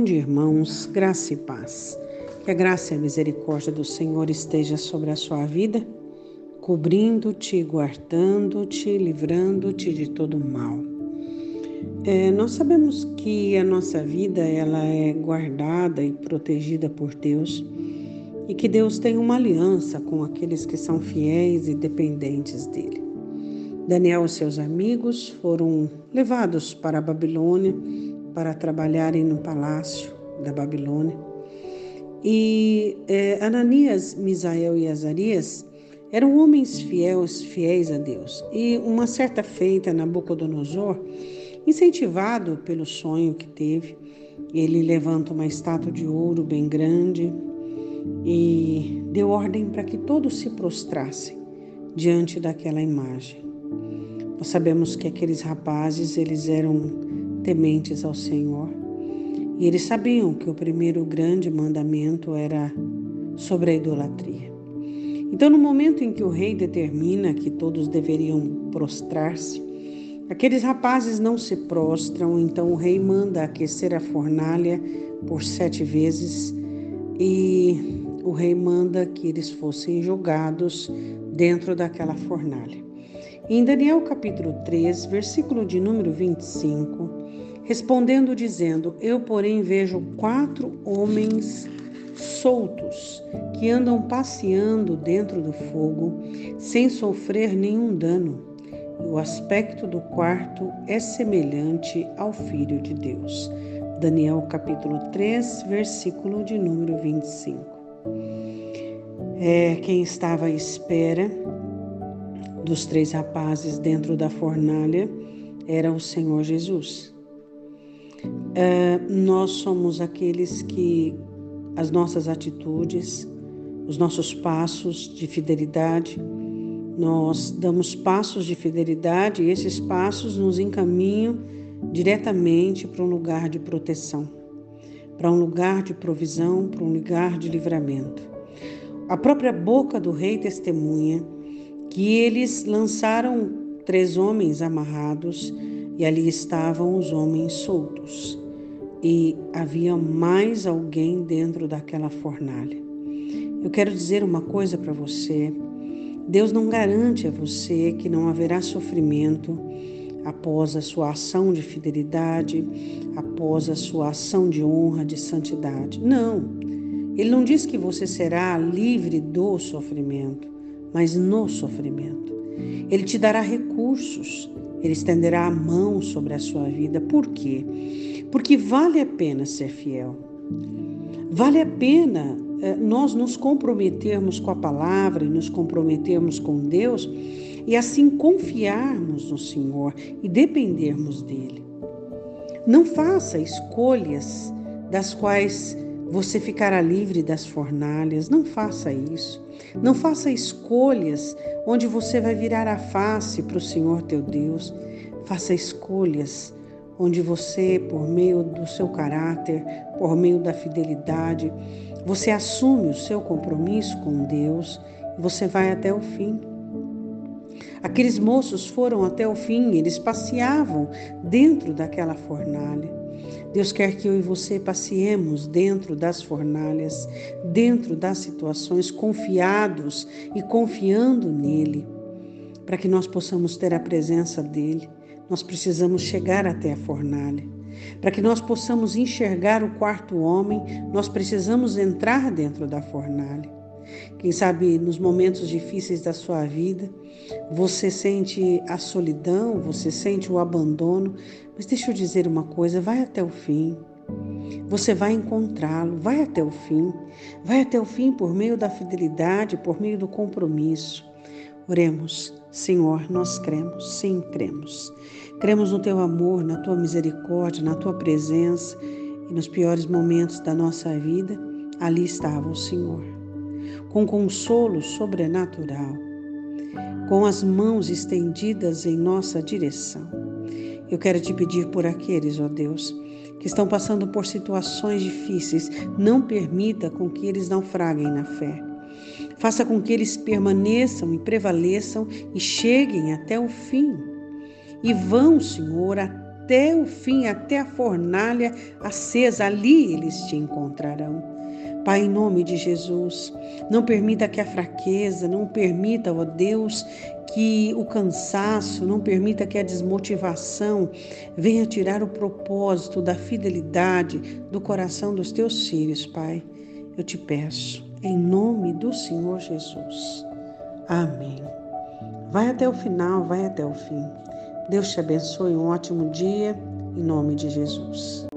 Bom dia, irmãos, graça e paz. Que a graça e a misericórdia do Senhor esteja sobre a sua vida, cobrindo-te, guardando-te, livrando-te de todo mal. É, nós sabemos que a nossa vida ela é guardada e protegida por Deus e que Deus tem uma aliança com aqueles que são fiéis e dependentes dele. Daniel e seus amigos foram levados para a Babilônia para trabalharem no palácio da Babilônia. E é, Ananias, Misael e Azarias eram homens fiéis, fiéis a Deus. E uma certa feita, Nabucodonosor, incentivado pelo sonho que teve, ele levanta uma estátua de ouro bem grande e deu ordem para que todos se prostrassem diante daquela imagem. Nós sabemos que aqueles rapazes, eles eram tementes ao Senhor. E eles sabiam que o primeiro grande mandamento era sobre a idolatria. Então, no momento em que o rei determina que todos deveriam prostrar-se, aqueles rapazes não se prostram, então o rei manda aquecer a fornalha por sete vezes e o rei manda que eles fossem jogados dentro daquela fornalha. Em Daniel capítulo 3, versículo de número 25, respondendo dizendo: Eu, porém, vejo quatro homens soltos que andam passeando dentro do fogo sem sofrer nenhum dano. O aspecto do quarto é semelhante ao Filho de Deus. Daniel capítulo 3, versículo de número 25. É, quem estava à espera dos três rapazes dentro da fornalha era o Senhor Jesus. Uh, nós somos aqueles que as nossas atitudes, os nossos passos de fidelidade, nós damos passos de fidelidade e esses passos nos encaminham diretamente para um lugar de proteção, para um lugar de provisão, para um lugar de livramento. A própria boca do rei testemunha que eles lançaram três homens amarrados e ali estavam os homens soltos. E havia mais alguém dentro daquela fornalha. Eu quero dizer uma coisa para você. Deus não garante a você que não haverá sofrimento após a sua ação de fidelidade, após a sua ação de honra, de santidade. Não. Ele não diz que você será livre do sofrimento mas no sofrimento. Ele te dará recursos, ele estenderá a mão sobre a sua vida. Por quê? Porque vale a pena ser fiel. Vale a pena eh, nós nos comprometermos com a palavra e nos comprometermos com Deus e assim confiarmos no Senhor e dependermos dele. Não faça escolhas das quais você ficará livre das fornalhas. Não faça isso. Não faça escolhas onde você vai virar a face para o Senhor teu Deus. Faça escolhas onde você, por meio do seu caráter, por meio da fidelidade, você assume o seu compromisso com Deus e você vai até o fim. Aqueles moços foram até o fim, eles passeavam dentro daquela fornalha. Deus quer que eu e você passeemos dentro das fornalhas, dentro das situações, confiados e confiando nele, para que nós possamos ter a presença dele. Nós precisamos chegar até a fornalha. Para que nós possamos enxergar o quarto homem, nós precisamos entrar dentro da fornalha. Quem sabe nos momentos difíceis da sua vida, você sente a solidão, você sente o abandono, mas deixa eu dizer uma coisa: vai até o fim. Você vai encontrá-lo, vai até o fim. Vai até o fim por meio da fidelidade, por meio do compromisso. Oremos, Senhor, nós cremos, sim, cremos. Cremos no teu amor, na tua misericórdia, na tua presença e nos piores momentos da nossa vida, ali estava o Senhor com consolo sobrenatural, com as mãos estendidas em nossa direção. Eu quero te pedir por aqueles, ó Deus, que estão passando por situações difíceis, não permita com que eles naufraguem na fé. Faça com que eles permaneçam e prevaleçam e cheguem até o fim. E vão, Senhor, até o fim, até a fornalha acesa, ali eles te encontrarão. Pai, em nome de Jesus, não permita que a fraqueza, não permita, ó Deus, que o cansaço, não permita que a desmotivação venha tirar o propósito da fidelidade do coração dos teus filhos, Pai. Eu te peço, em nome do Senhor Jesus. Amém. Vai até o final, vai até o fim. Deus te abençoe, um ótimo dia, em nome de Jesus.